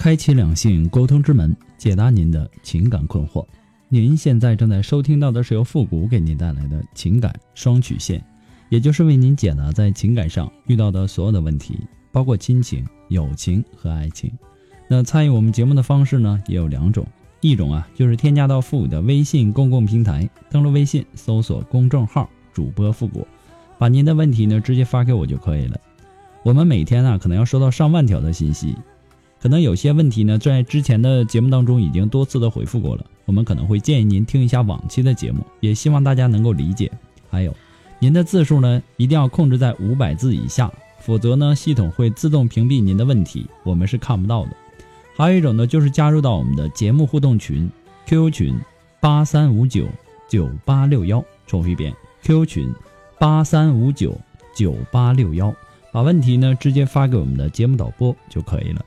开启两性沟通之门，解答您的情感困惑。您现在正在收听到的是由复古给您带来的情感双曲线，也就是为您解答在情感上遇到的所有的问题，包括亲情、友情和爱情。那参与我们节目的方式呢，也有两种，一种啊就是添加到复古的微信公共平台，登录微信搜索公众号主播复古，把您的问题呢直接发给我就可以了。我们每天啊可能要收到上万条的信息。可能有些问题呢，在之前的节目当中已经多次的回复过了。我们可能会建议您听一下往期的节目，也希望大家能够理解。还有，您的字数呢一定要控制在五百字以下，否则呢系统会自动屏蔽您的问题，我们是看不到的。还有一种呢，就是加入到我们的节目互动群，QQ 群八三五九九八六幺，重复一遍，QQ 群八三五九九八六幺，把问题呢直接发给我们的节目导播就可以了。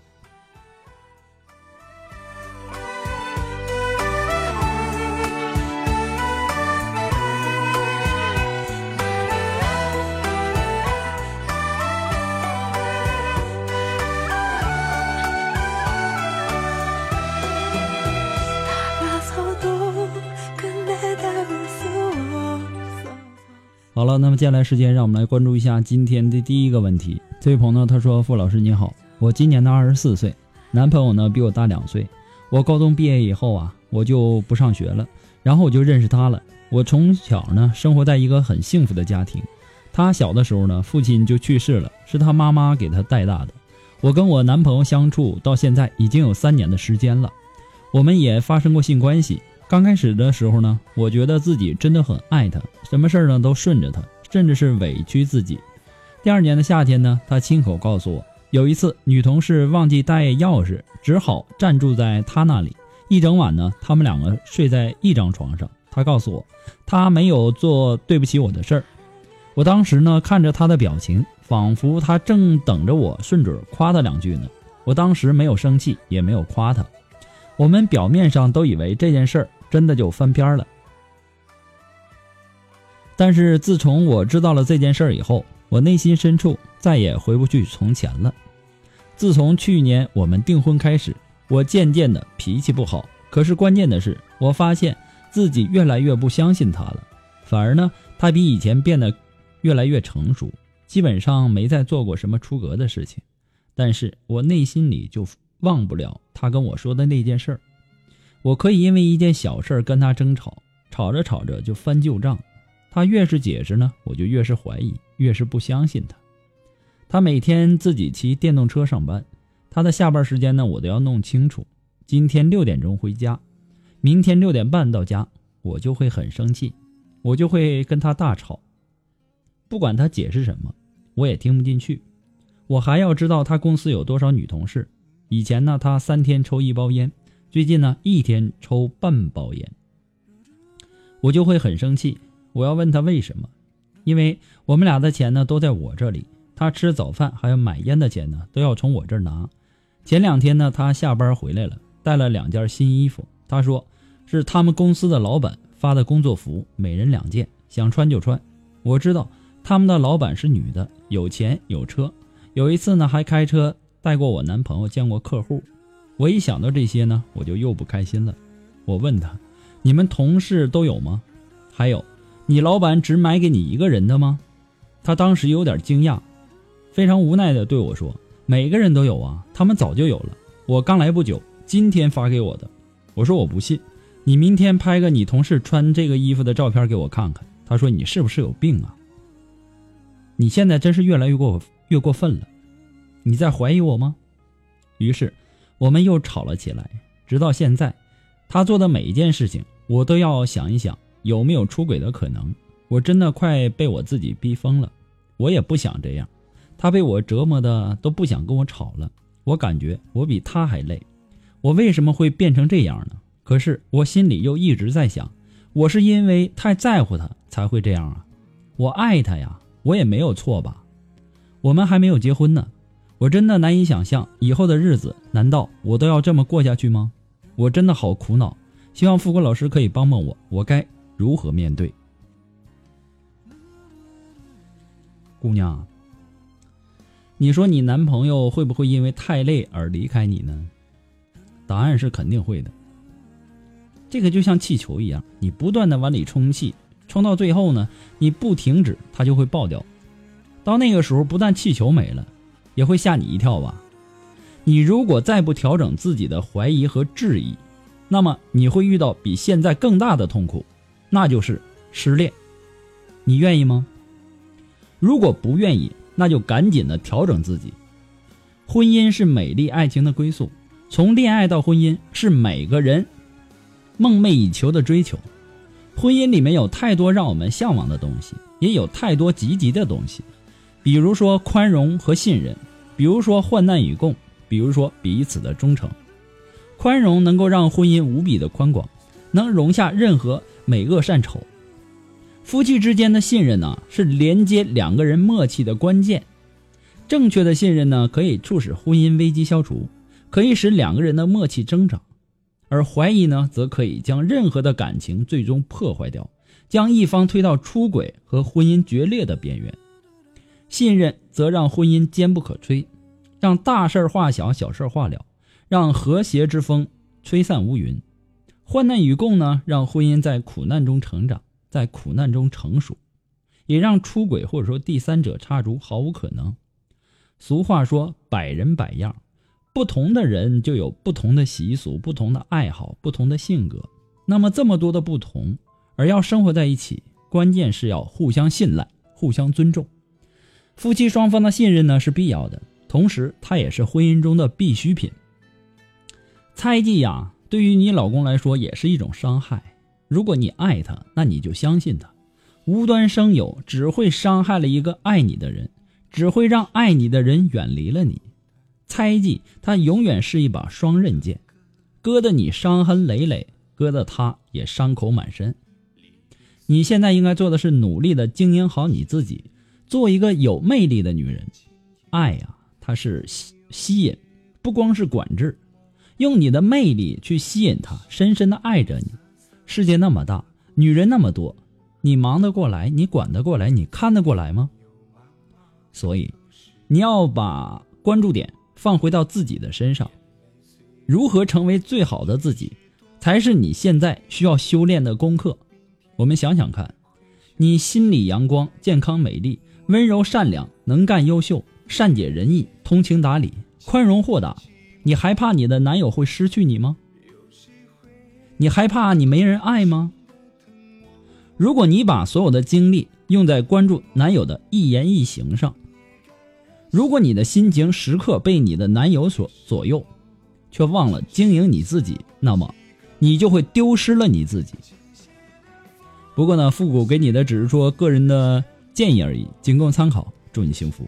好了，那么接下来时间，让我们来关注一下今天的第一个问题。这位朋友他说：“傅老师你好，我今年呢二十四岁，男朋友呢比我大两岁。我高中毕业以后啊，我就不上学了，然后我就认识他了。我从小呢生活在一个很幸福的家庭。他小的时候呢，父亲就去世了，是他妈妈给他带大的。我跟我男朋友相处到现在已经有三年的时间了，我们也发生过性关系。”刚开始的时候呢，我觉得自己真的很爱他，什么事儿呢都顺着他，甚至是委屈自己。第二年的夏天呢，他亲口告诉我，有一次女同事忘记带钥匙，只好暂住在他那里一整晚呢。他们两个睡在一张床上。他告诉我，他没有做对不起我的事儿。我当时呢，看着他的表情，仿佛他正等着我顺嘴夸他两句呢。我当时没有生气，也没有夸他。我们表面上都以为这件事儿。真的就翻篇了。但是自从我知道了这件事儿以后，我内心深处再也回不去从前了。自从去年我们订婚开始，我渐渐的脾气不好。可是关键的是，我发现自己越来越不相信他了。反而呢，他比以前变得越来越成熟，基本上没再做过什么出格的事情。但是我内心里就忘不了他跟我说的那件事儿。我可以因为一件小事跟他争吵，吵着吵着就翻旧账。他越是解释呢，我就越是怀疑，越是不相信他。他每天自己骑电动车上班，他的下班时间呢，我都要弄清楚。今天六点钟回家，明天六点半到家，我就会很生气，我就会跟他大吵。不管他解释什么，我也听不进去。我还要知道他公司有多少女同事。以前呢，他三天抽一包烟。最近呢，一天抽半包烟，我就会很生气。我要问他为什么？因为我们俩的钱呢都在我这里，他吃早饭还有买烟的钱呢都要从我这儿拿。前两天呢，他下班回来了，带了两件新衣服。他说是他们公司的老板发的工作服，每人两件，想穿就穿。我知道他们的老板是女的，有钱有车，有一次呢还开车带过我男朋友见过客户。我一想到这些呢，我就又不开心了。我问他：“你们同事都有吗？还有，你老板只买给你一个人的吗？”他当时有点惊讶，非常无奈的对我说：“每个人都有啊，他们早就有了。我刚来不久，今天发给我的。”我说：“我不信，你明天拍个你同事穿这个衣服的照片给我看看。”他说：“你是不是有病啊？你现在真是越来越过越过分了，你在怀疑我吗？”于是。我们又吵了起来，直到现在，他做的每一件事情，我都要想一想有没有出轨的可能。我真的快被我自己逼疯了。我也不想这样，他被我折磨的都不想跟我吵了。我感觉我比他还累。我为什么会变成这样呢？可是我心里又一直在想，我是因为太在乎他才会这样啊。我爱他呀，我也没有错吧？我们还没有结婚呢，我真的难以想象以后的日子，难道我都要这么过下去吗？我真的好苦恼，希望富国老师可以帮帮我，我该如何面对？姑娘，你说你男朋友会不会因为太累而离开你呢？答案是肯定会的。这个就像气球一样，你不断的往里充气，充到最后呢，你不停止，它就会爆掉。到那个时候，不但气球没了，也会吓你一跳吧？你如果再不调整自己的怀疑和质疑，那么你会遇到比现在更大的痛苦，那就是失恋。你愿意吗？如果不愿意，那就赶紧的调整自己。婚姻是美丽爱情的归宿，从恋爱到婚姻是每个人梦寐以求的追求。婚姻里面有太多让我们向往的东西，也有太多积极的东西，比如说宽容和信任，比如说患难与共，比如说彼此的忠诚。宽容能够让婚姻无比的宽广，能容下任何美恶善丑。夫妻之间的信任呢，是连接两个人默契的关键。正确的信任呢，可以促使婚姻危机消除，可以使两个人的默契增长；而怀疑呢，则可以将任何的感情最终破坏掉，将一方推到出轨和婚姻决裂的边缘。信任则让婚姻坚不可摧，让大事化小，小事化了，让和谐之风吹散乌云。患难与共呢，让婚姻在苦难中成长。在苦难中成熟，也让出轨或者说第三者插足毫无可能。俗话说“百人百样”，不同的人就有不同的习俗、不同的爱好、不同的性格。那么这么多的不同，而要生活在一起，关键是要互相信赖、互相尊重。夫妻双方的信任呢是必要的，同时它也是婚姻中的必需品。猜忌呀，对于你老公来说也是一种伤害。如果你爱他，那你就相信他。无端生有，只会伤害了一个爱你的人，只会让爱你的人远离了你。猜忌，它永远是一把双刃剑，割得你伤痕累累，割得他也伤口满身。你现在应该做的是努力的经营好你自己，做一个有魅力的女人。爱呀，它是吸吸引，不光是管制，用你的魅力去吸引他，深深的爱着你。世界那么大，女人那么多，你忙得过来？你管得过来？你看得过来吗？所以，你要把关注点放回到自己的身上，如何成为最好的自己，才是你现在需要修炼的功课。我们想想看，你心里阳光、健康、美丽、温柔、善良、能干、优秀、善解人意、通情达理、宽容豁达，你还怕你的男友会失去你吗？你害怕你没人爱吗？如果你把所有的精力用在关注男友的一言一行上，如果你的心情时刻被你的男友所左右，却忘了经营你自己，那么你就会丢失了你自己。不过呢，复古给你的只是说个人的建议而已，仅供参考。祝你幸福。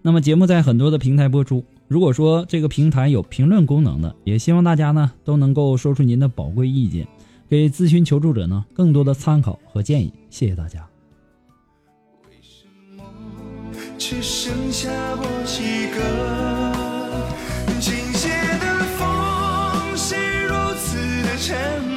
那么节目在很多的平台播出，如果说这个平台有评论功能的，也希望大家呢都能够说出您的宝贵意见，给咨询求助者呢更多的参考和建议。谢谢大家。只剩下我一个，倾斜的风是如此的沉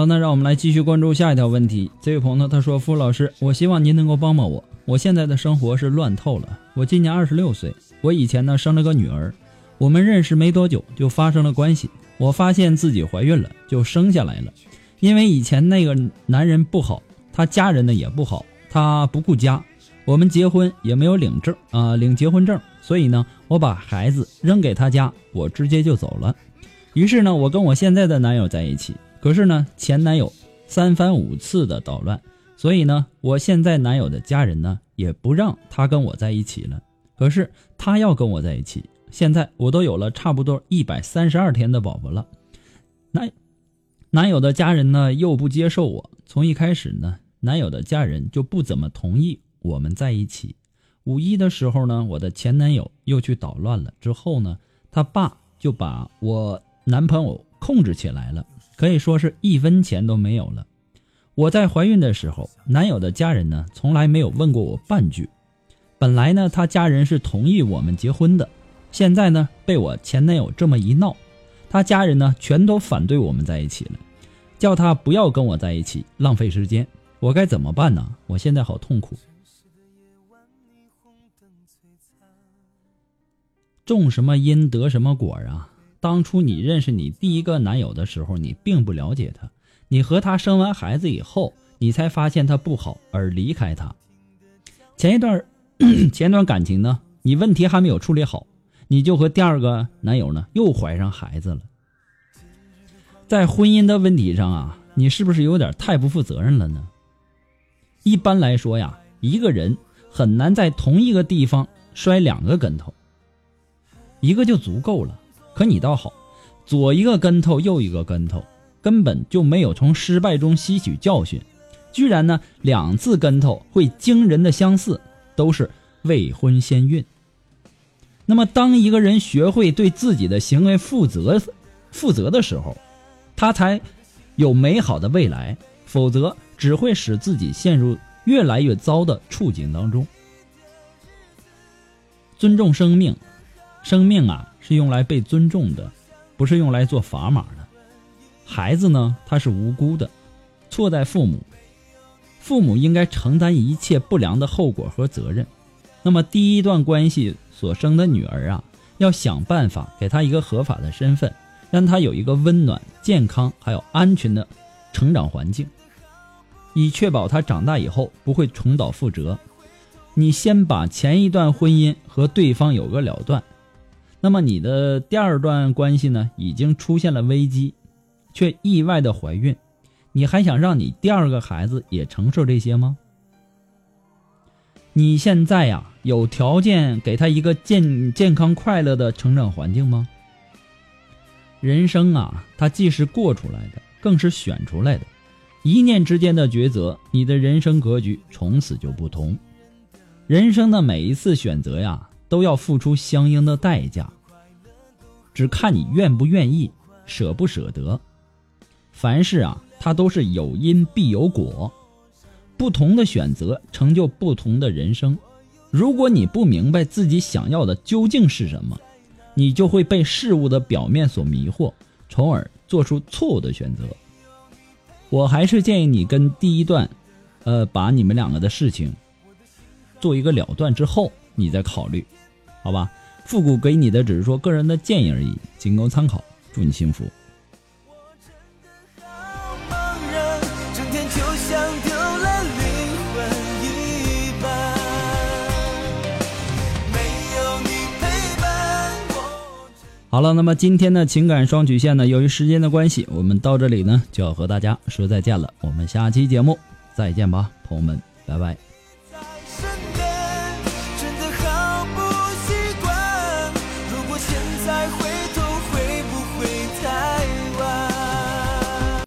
了，那让我们来继续关注下一条问题。这位朋友，他说：“傅老师，我希望您能够帮帮我。我现在的生活是乱透了。我今年二十六岁，我以前呢生了个女儿，我们认识没多久就发生了关系。我发现自己怀孕了，就生下来了。因为以前那个男人不好，他家人呢也不好，他不顾家，我们结婚也没有领证啊、领结婚证，所以呢，我把孩子扔给他家，我直接就走了。于是呢，我跟我现在的男友在一起。可是呢，前男友三番五次的捣乱，所以呢，我现在男友的家人呢也不让他跟我在一起了。可是他要跟我在一起，现在我都有了差不多一百三十二天的宝宝了，男男友的家人呢又不接受我。从一开始呢，男友的家人就不怎么同意我们在一起。五一的时候呢，我的前男友又去捣乱了，之后呢，他爸就把我男朋友控制起来了。可以说是一分钱都没有了。我在怀孕的时候，男友的家人呢从来没有问过我半句。本来呢，他家人是同意我们结婚的，现在呢被我前男友这么一闹，他家人呢全都反对我们在一起了，叫他不要跟我在一起，浪费时间。我该怎么办呢？我现在好痛苦。种什么因得什么果啊！当初你认识你第一个男友的时候，你并不了解他，你和他生完孩子以后，你才发现他不好而离开他。前一段 前一段感情呢，你问题还没有处理好，你就和第二个男友呢又怀上孩子了。在婚姻的问题上啊，你是不是有点太不负责任了呢？一般来说呀，一个人很难在同一个地方摔两个跟头，一个就足够了。可你倒好，左一个跟头，右一个跟头，根本就没有从失败中吸取教训，居然呢两次跟头会惊人的相似，都是未婚先孕。那么，当一个人学会对自己的行为负责、负责的时候，他才有美好的未来，否则只会使自己陷入越来越糟的处境当中。尊重生命，生命啊！是用来被尊重的，不是用来做砝码的。孩子呢，他是无辜的，错在父母，父母应该承担一切不良的后果和责任。那么，第一段关系所生的女儿啊，要想办法给她一个合法的身份，让她有一个温暖、健康还有安全的成长环境，以确保她长大以后不会重蹈覆辙。你先把前一段婚姻和对方有个了断。那么你的第二段关系呢，已经出现了危机，却意外的怀孕，你还想让你第二个孩子也承受这些吗？你现在呀，有条件给他一个健健康快乐的成长环境吗？人生啊，它既是过出来的，更是选出来的，一念之间的抉择，你的人生格局从此就不同。人生的每一次选择呀。都要付出相应的代价，只看你愿不愿意，舍不舍得。凡事啊，它都是有因必有果，不同的选择成就不同的人生。如果你不明白自己想要的究竟是什么，你就会被事物的表面所迷惑，从而做出错误的选择。我还是建议你跟第一段，呃，把你们两个的事情做一个了断之后，你再考虑。好吧，复古给你的只是说个人的建议而已，仅供参考。祝你幸福。好了，那么今天的情感双曲线呢，由于时间的关系，我们到这里呢就要和大家说再见了。我们下期节目再见吧，朋友们，拜拜。